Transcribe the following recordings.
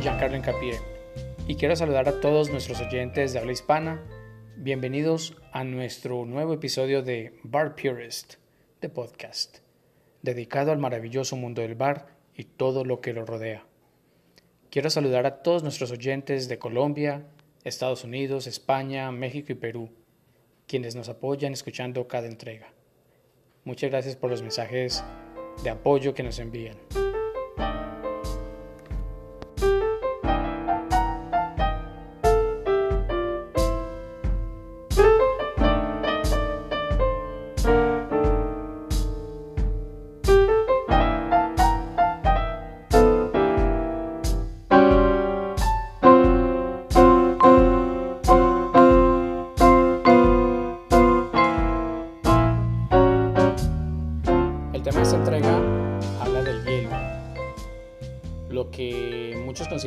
Giancarlo Encapié y quiero saludar a todos nuestros oyentes de habla hispana. Bienvenidos a nuestro nuevo episodio de Bar Purist, de podcast, dedicado al maravilloso mundo del bar y todo lo que lo rodea. Quiero saludar a todos nuestros oyentes de Colombia, Estados Unidos, España, México y Perú, quienes nos apoyan escuchando cada entrega. Muchas gracias por los mensajes de apoyo que nos envían.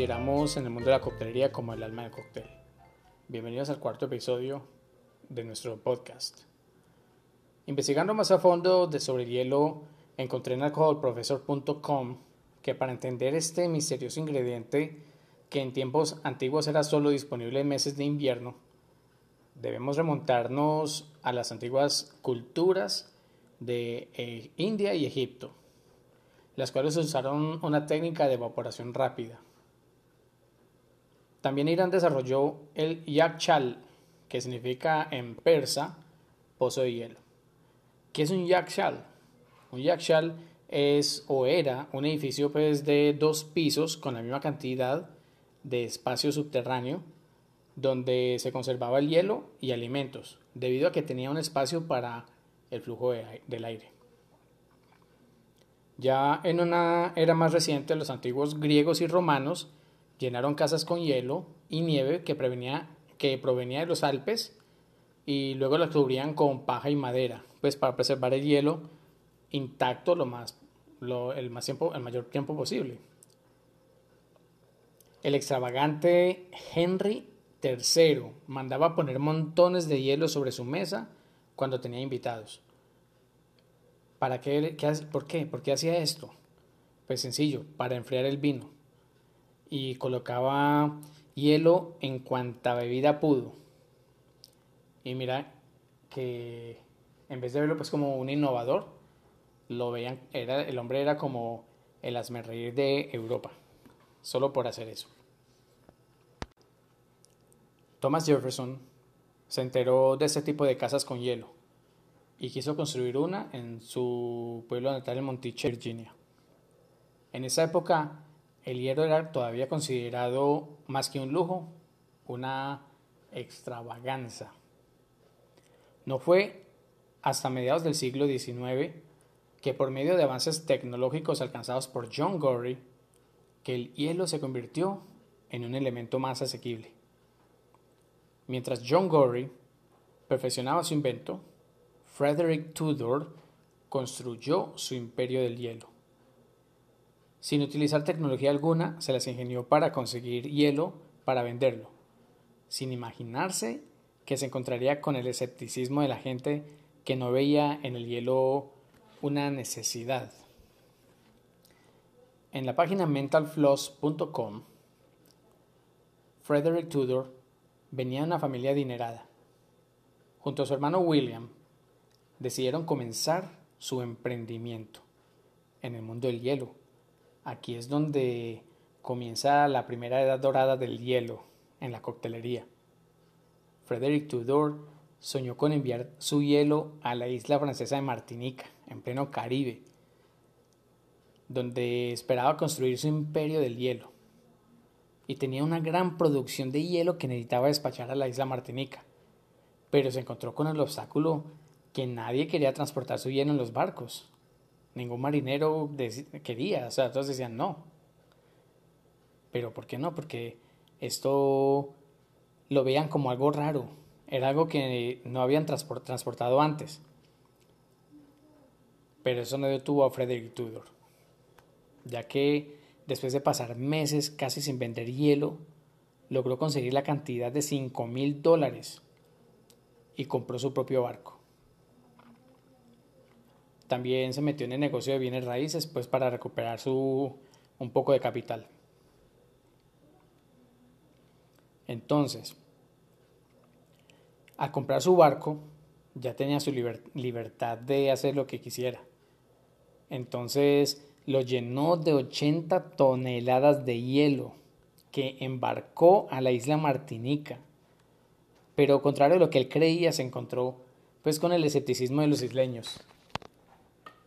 Consideramos en el mundo de la coctelería como el alma del cóctel. Bienvenidos al cuarto episodio de nuestro podcast. Investigando más a fondo de sobre el hielo, encontré en alcoholprofessor.com que para entender este misterioso ingrediente que en tiempos antiguos era solo disponible en meses de invierno, debemos remontarnos a las antiguas culturas de eh, India y Egipto, las cuales usaron una técnica de evaporación rápida. También Irán desarrolló el yakshal, que significa en persa pozo de hielo. ¿Qué es un yakshal? Un yakshal es o era un edificio pues, de dos pisos con la misma cantidad de espacio subterráneo donde se conservaba el hielo y alimentos, debido a que tenía un espacio para el flujo de, del aire. Ya en una era más reciente, los antiguos griegos y romanos llenaron casas con hielo y nieve que, prevenía, que provenía de los Alpes y luego las cubrían con paja y madera, pues para preservar el hielo intacto lo más, lo, el, más tiempo, el mayor tiempo posible. El extravagante Henry III mandaba poner montones de hielo sobre su mesa cuando tenía invitados. ¿Para qué, qué, ¿Por qué? ¿Por qué hacía esto? Pues sencillo, para enfriar el vino. Y colocaba hielo en cuanta bebida pudo. Y mira que en vez de verlo pues como un innovador, lo veían, era, el hombre era como el asmerreír de Europa, solo por hacer eso. Thomas Jefferson se enteró de este tipo de casas con hielo y quiso construir una en su pueblo natal en Monticello, Virginia. En esa época, el hielo era todavía considerado más que un lujo, una extravaganza. No fue hasta mediados del siglo XIX que por medio de avances tecnológicos alcanzados por John Gorey, que el hielo se convirtió en un elemento más asequible. Mientras John Gorey perfeccionaba su invento, Frederick Tudor construyó su imperio del hielo. Sin utilizar tecnología alguna, se las ingenió para conseguir hielo para venderlo, sin imaginarse que se encontraría con el escepticismo de la gente que no veía en el hielo una necesidad. En la página mentalfloss.com, Frederick Tudor venía de una familia adinerada. Junto a su hermano William, decidieron comenzar su emprendimiento en el mundo del hielo. Aquí es donde comienza la primera edad dorada del hielo en la coctelería. Frederick Tudor soñó con enviar su hielo a la isla francesa de Martinica, en pleno Caribe, donde esperaba construir su imperio del hielo. Y tenía una gran producción de hielo que necesitaba despachar a la isla Martinica. Pero se encontró con el obstáculo que nadie quería transportar su hielo en los barcos. Ningún marinero quería, o sea, todos decían no. Pero ¿por qué no? Porque esto lo veían como algo raro, era algo que no habían transportado antes. Pero eso no detuvo a Frederick Tudor, ya que después de pasar meses casi sin vender hielo, logró conseguir la cantidad de 5 mil dólares y compró su propio barco. También se metió en el negocio de bienes raíces, pues para recuperar su un poco de capital. Entonces, al comprar su barco, ya tenía su libertad de hacer lo que quisiera. Entonces lo llenó de 80 toneladas de hielo que embarcó a la isla Martinica. Pero contrario a lo que él creía, se encontró pues con el escepticismo de los isleños.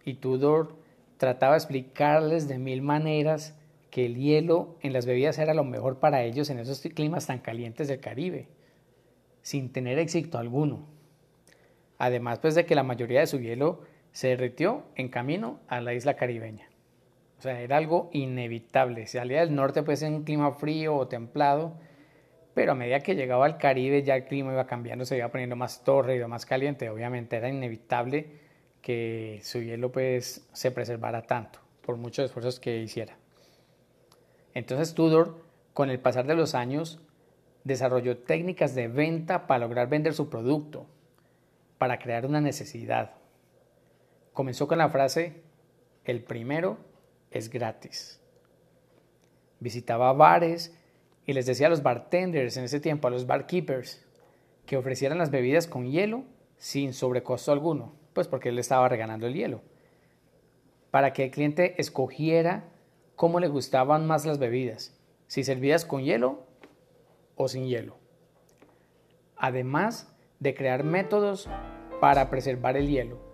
Y Tudor trataba de explicarles de mil maneras que el hielo en las bebidas era lo mejor para ellos en esos climas tan calientes del Caribe, sin tener éxito alguno. Además pues de que la mayoría de su hielo se derritió en camino a la isla caribeña. O sea, era algo inevitable. Si salía del norte pues en un clima frío o templado, pero a medida que llegaba al Caribe ya el clima iba cambiando, se iba poniendo más tórrido, más caliente. Obviamente era inevitable que su hielo pues se preservara tanto, por muchos esfuerzos que hiciera. Entonces Tudor, con el pasar de los años, desarrolló técnicas de venta para lograr vender su producto, para crear una necesidad. Comenzó con la frase, el primero es gratis. Visitaba bares y les decía a los bartenders en ese tiempo, a los barkeepers, que ofrecieran las bebidas con hielo sin sobrecosto alguno, pues porque él estaba regalando el hielo, para que el cliente escogiera cómo le gustaban más las bebidas, si servidas con hielo o sin hielo. Además de crear métodos para preservar el hielo.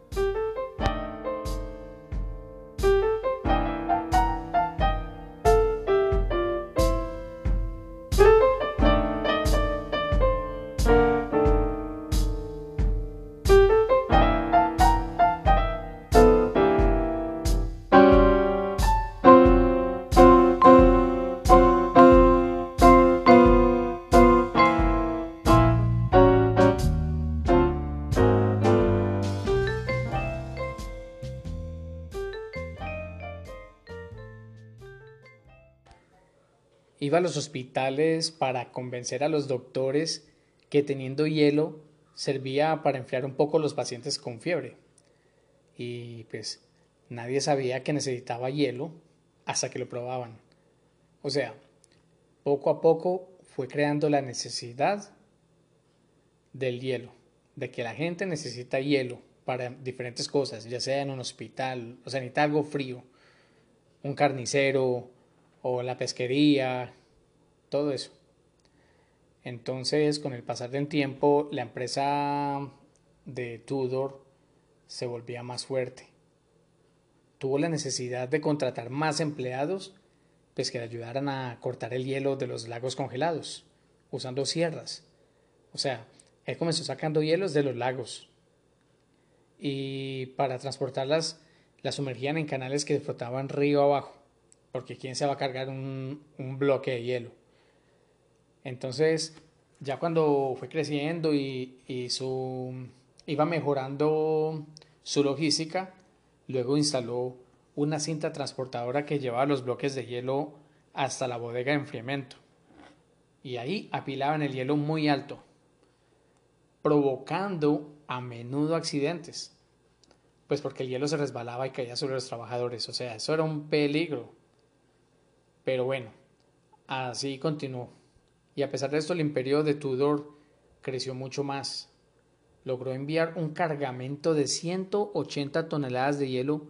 Iba a los hospitales para convencer a los doctores que teniendo hielo servía para enfriar un poco los pacientes con fiebre. Y pues nadie sabía que necesitaba hielo hasta que lo probaban. O sea, poco a poco fue creando la necesidad del hielo, de que la gente necesita hielo para diferentes cosas, ya sea en un hospital, o sea, necesita algo frío, un carnicero, o la pesquería, todo eso. Entonces, con el pasar del tiempo, la empresa de Tudor se volvía más fuerte. Tuvo la necesidad de contratar más empleados pues que le ayudaran a cortar el hielo de los lagos congelados, usando sierras. O sea, él comenzó sacando hielos de los lagos y para transportarlas las sumergían en canales que flotaban río abajo porque ¿quién se va a cargar un, bloque de hielo? Entonces, ya cuando fue creciendo y, su, iba mejorando su logística, luego instaló una cinta transportadora que llevaba los bloques de hielo hasta la bodega de enfriamiento. Y ahí apilaban el hielo muy alto, provocando a menudo accidentes, pues porque el hielo se resbalaba y caía sobre los trabajadores, o sea, eso era un peligro. Pero bueno, así continuó. Y a pesar de esto, el imperio de Tudor creció mucho más. Logró enviar un cargamento de 180 toneladas de hielo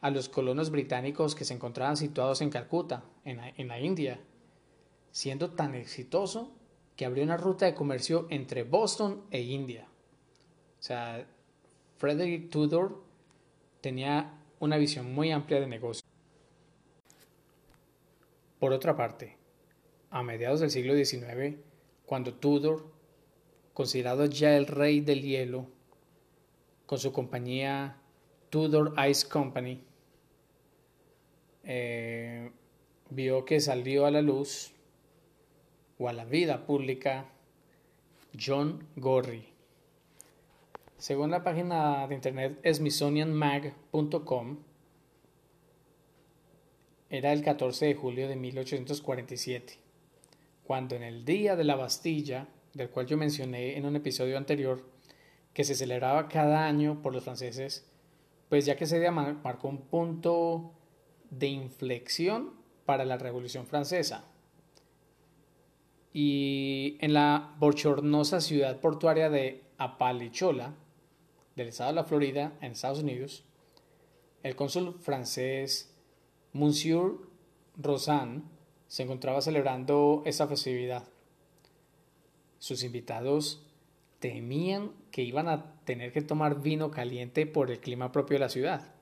a los colonos británicos que se encontraban situados en Calcuta, en la, India, siendo tan exitoso que abrió una ruta de comercio entre Boston e India. O sea, Frederick Tudor tenía una visión muy amplia de negocio. Por otra parte, a mediados del siglo XIX, cuando Tudor, considerado ya el rey del hielo, con su compañía Tudor Ice Company, eh, vio que salió a la luz o a la vida pública John Gorry. Según la página de internet smithsonianmag.com, era el 14 de julio de 1847, cuando en el Día de la Bastilla, del cual yo mencioné en un episodio anterior, que se celebraba cada año por los franceses, pues ya que ese día marcó un punto de inflexión para la Revolución Francesa. Y en la bochornosa ciudad portuaria de Apalachola, del estado de la Florida, en Estados Unidos, el cónsul francés Monsieur Rosan se encontraba celebrando esa festividad. Sus invitados temían que iban a tener que tomar vino caliente por el clima propio de la ciudad.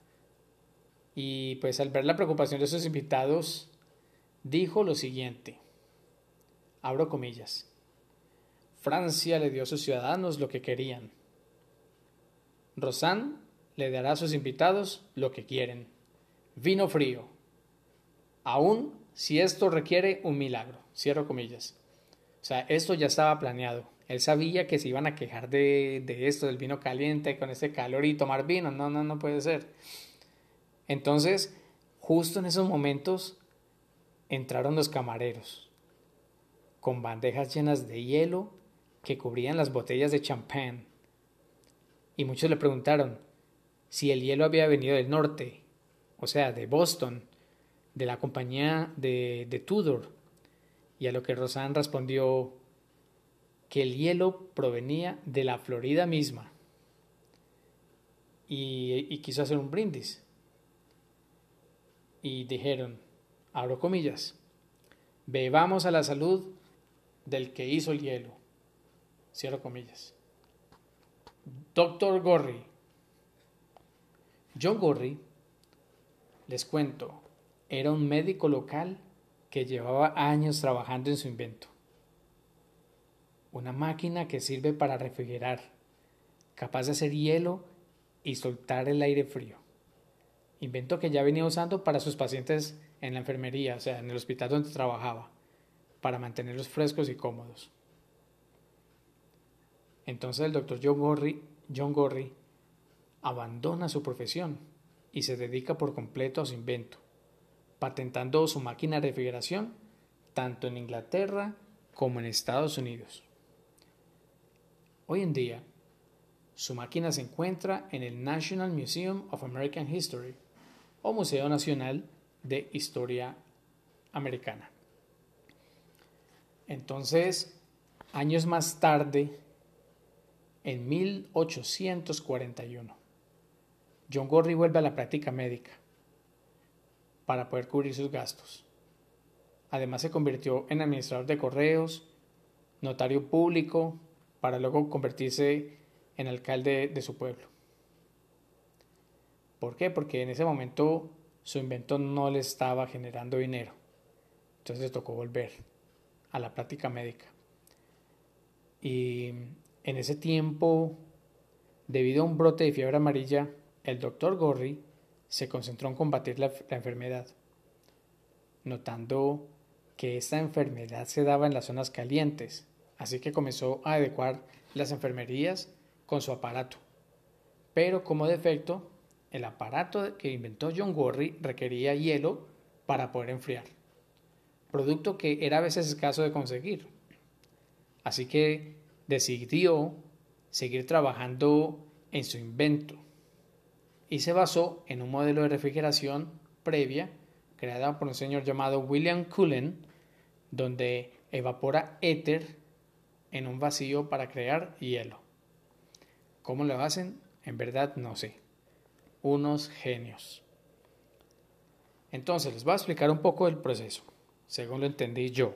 Y pues al ver la preocupación de sus invitados, dijo lo siguiente, abro comillas, Francia le dio a sus ciudadanos lo que querían. Rosan le dará a sus invitados lo que quieren, vino frío, aún si esto requiere un milagro, cierro comillas. O sea, esto ya estaba planeado. Él sabía que se iban a quejar de, de esto, del vino caliente, con este calor y tomar vino. No, no, no puede ser. Entonces, justo en esos momentos, entraron los camareros, con bandejas llenas de hielo que cubrían las botellas de champán. Y muchos le preguntaron si el hielo había venido del norte, o sea, de Boston, de la compañía de, de Tudor. Y a lo que Rosan respondió, que el hielo provenía de la Florida misma y, quiso hacer un brindis. Y dijeron, abro comillas, bebamos a la salud del que hizo el hielo. Cierro comillas. Doctor Gorry. John Gorry, les cuento, era un médico local que llevaba años trabajando en su invento una máquina que sirve para refrigerar, capaz de hacer hielo y soltar el aire frío. Invento que ya venía usando para sus pacientes en la enfermería, o sea, en el hospital donde trabajaba, para mantenerlos frescos y cómodos. Entonces el doctor John Gorry, John Gorry abandona su profesión y se dedica por completo a su invento, patentando su máquina de refrigeración tanto en Inglaterra como en Estados Unidos. Hoy en día, su máquina se encuentra en el National Museum of American History o Museo Nacional de Historia Americana. Entonces, años más tarde, en 1841, John Gorry vuelve a la práctica médica para poder cubrir sus gastos. Además se convirtió en administrador de correos, notario público para luego convertirse en alcalde de su pueblo. ¿Por qué? Porque en ese momento su invento no le estaba generando dinero. Entonces le tocó volver a la práctica médica. Y en ese tiempo, debido a un brote de fiebre amarilla, el doctor Gorry se concentró en combatir la, enfermedad, notando que esta enfermedad se daba en las zonas calientes, así que comenzó a adecuar las enfermerías con su aparato. Pero como defecto, el aparato que inventó John Gorry requería hielo para poder enfriar, producto que era a veces escaso de conseguir. Así que decidió seguir trabajando en su invento y se basó en un modelo de refrigeración previa creada por un señor llamado William Cullen, donde evapora éter en un vacío para crear hielo. ¿Cómo lo hacen? En verdad no sé. Unos genios. Entonces les voy a explicar un poco el proceso, según lo entendí yo.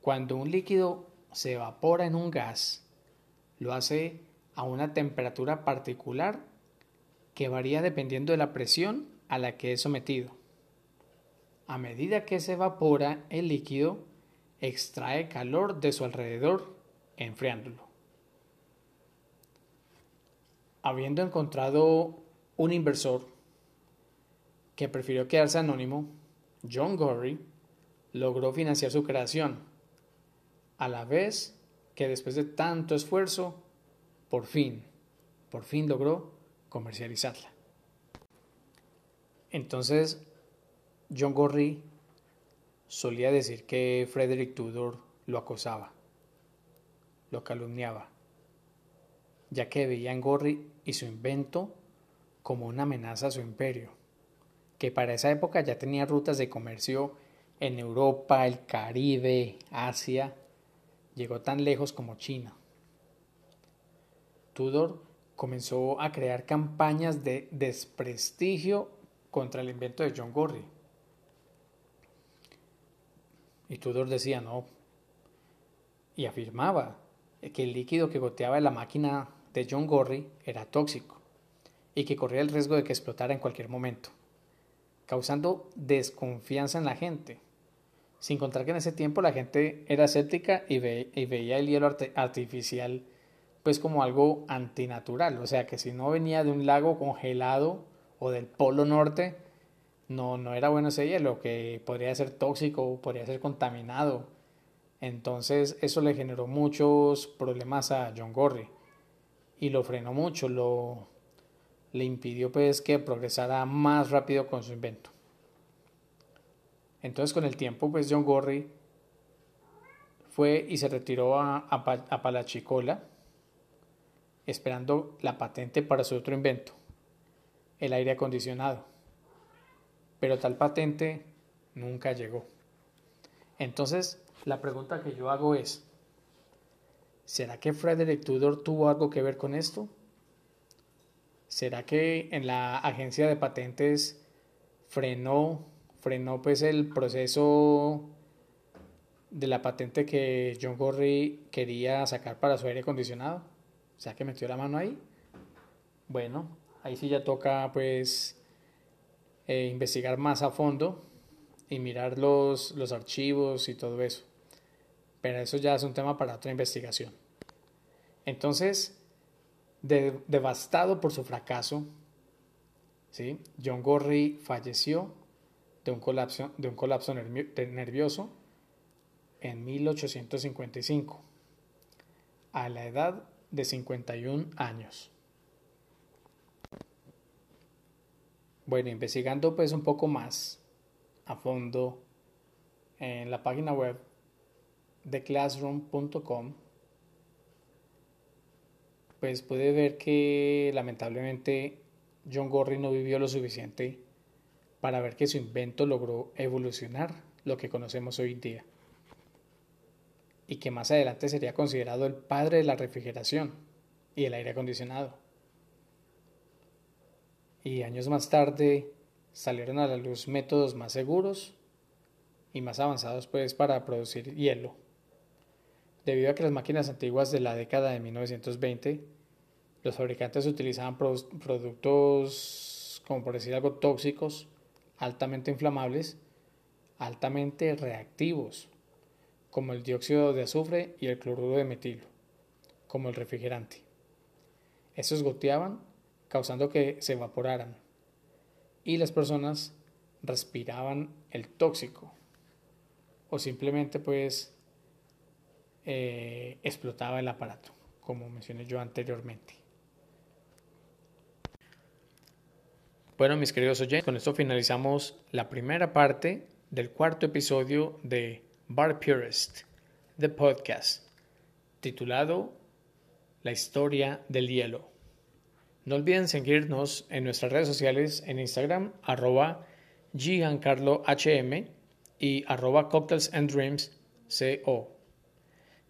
Cuando un líquido se evapora en un gas, lo hace a una temperatura particular que varía dependiendo de la presión a la que es sometido. A medida que se evapora el líquido, extrae calor de su alrededor enfriándolo. Habiendo encontrado un inversor que prefirió quedarse anónimo, John Gorry logró financiar su creación, a la vez que después de tanto esfuerzo, por fin, por fin logró comercializarla. Entonces, John Gorry solía decir que Frederick Tudor lo acosaba, lo calumniaba, ya que veía en Gorry y su invento como una amenaza a su imperio, que para esa época ya tenía rutas de comercio en Europa, el Caribe, Asia, llegó tan lejos como China. Tudor comenzó a crear campañas de desprestigio contra el invento de John Gorry. Y Tudor decía, no, y afirmaba que el líquido que goteaba en la máquina de John Gorry era tóxico y que corría el riesgo de que explotara en cualquier momento, causando desconfianza en la gente, sin contar que en ese tiempo la gente era escéptica y, veía el hielo artificial pues como algo antinatural, o sea que si no venía de un lago congelado o del polo norte, no, no era bueno ese hielo, que podría ser tóxico, podría ser contaminado. Entonces eso le generó muchos problemas a John Gorry y lo frenó mucho, lo, le impidió pues que progresara más rápido con su invento. Entonces con el tiempo pues John Gorry fue y se retiró a, a Palachicola esperando la patente para su otro invento, el aire acondicionado. Pero tal patente nunca llegó. Entonces, la pregunta que yo hago es, ¿será que Frederick Tudor tuvo algo que ver con esto? ¿Será que en la agencia de patentes frenó, frenó pues el proceso de la patente que John Gorry quería sacar para su aire acondicionado? O sea que metió la mano ahí. Bueno, ahí sí ya toca pues eh, investigar más a fondo y mirar los, los archivos y todo eso. Pero eso ya es un tema para otra investigación. Entonces, devastado por su fracaso, ¿sí? John Gorry falleció de un colapso, de un colapso nervioso en 1855, a la edad de 51 años. Bueno, investigando pues un poco más a fondo en la página web de classroom.com, pues puede ver que lamentablemente John Gorry no vivió lo suficiente para ver que su invento logró evolucionar lo que conocemos hoy día y que más adelante sería considerado el padre de la refrigeración y el aire acondicionado. Y años más tarde salieron a la luz métodos más seguros y más avanzados pues para producir hielo. Debido a que las máquinas antiguas de la década de 1920, los fabricantes utilizaban productos, como por decir algo, tóxicos, altamente inflamables, altamente reactivos, como el dióxido de azufre y el cloruro de metilo, como el refrigerante. Estos goteaban causando que se evaporaran y las personas respiraban el tóxico o simplemente pues eh, explotaba el aparato, como mencioné yo anteriormente. Bueno, mis queridos oyentes, con esto finalizamos la primera parte del cuarto episodio de Bar Purist, The Podcast, titulado La historia del hielo. No olviden seguirnos en nuestras redes sociales en Instagram, arroba giancarlohm y arroba cocktails.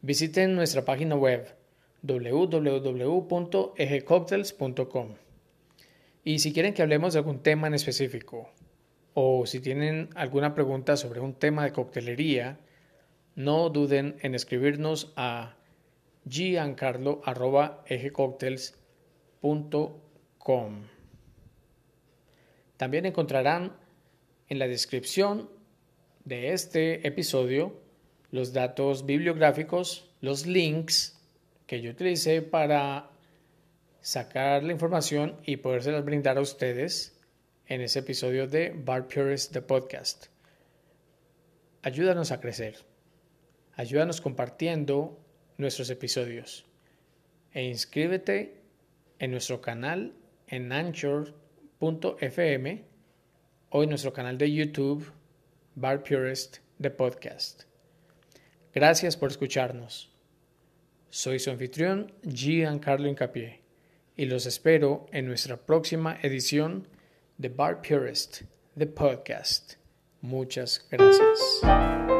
Visiten nuestra página web www.egecocktails.com. Y si quieren que hablemos de algún tema en específico, o si tienen alguna pregunta sobre un tema de coctelería, no duden en escribirnos a giancarlo.egecocktails.com. También encontrarán en la descripción de este episodio los datos bibliográficos, los links que yo utilicé para sacar la información y podérselas brindar a ustedes en ese episodio de Bar Purist the Podcast. Ayúdanos a crecer. Ayúdanos compartiendo nuestros episodios. E inscríbete en nuestro canal en anchor.fm o en nuestro canal de YouTube Bar Purist de Podcast. Gracias por escucharnos. Soy su anfitrión Giancarlo Incapié y los espero en nuestra próxima edición de Bar Purist The Podcast. Muchas gracias.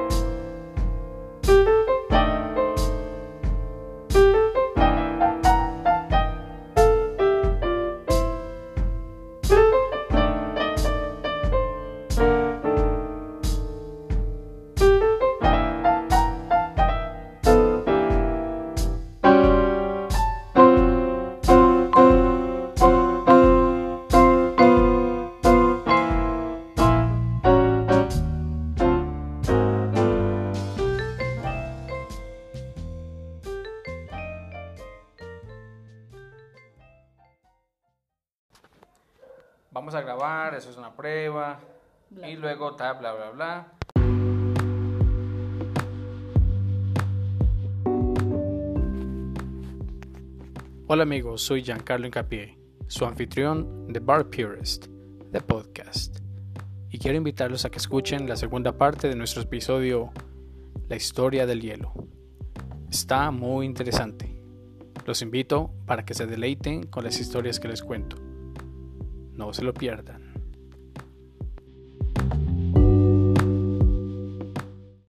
Vamos a grabar, eso es una prueba, y luego ta, bla, bla, bla. Hola amigos, soy Giancarlo Incapié, su anfitrión de Bar Purist, de podcast, y quiero invitarlos a que escuchen la segunda parte de nuestro episodio La historia del hielo. Está muy interesante. Los invito para que se deleiten con las historias que les cuento. No se lo pierdan.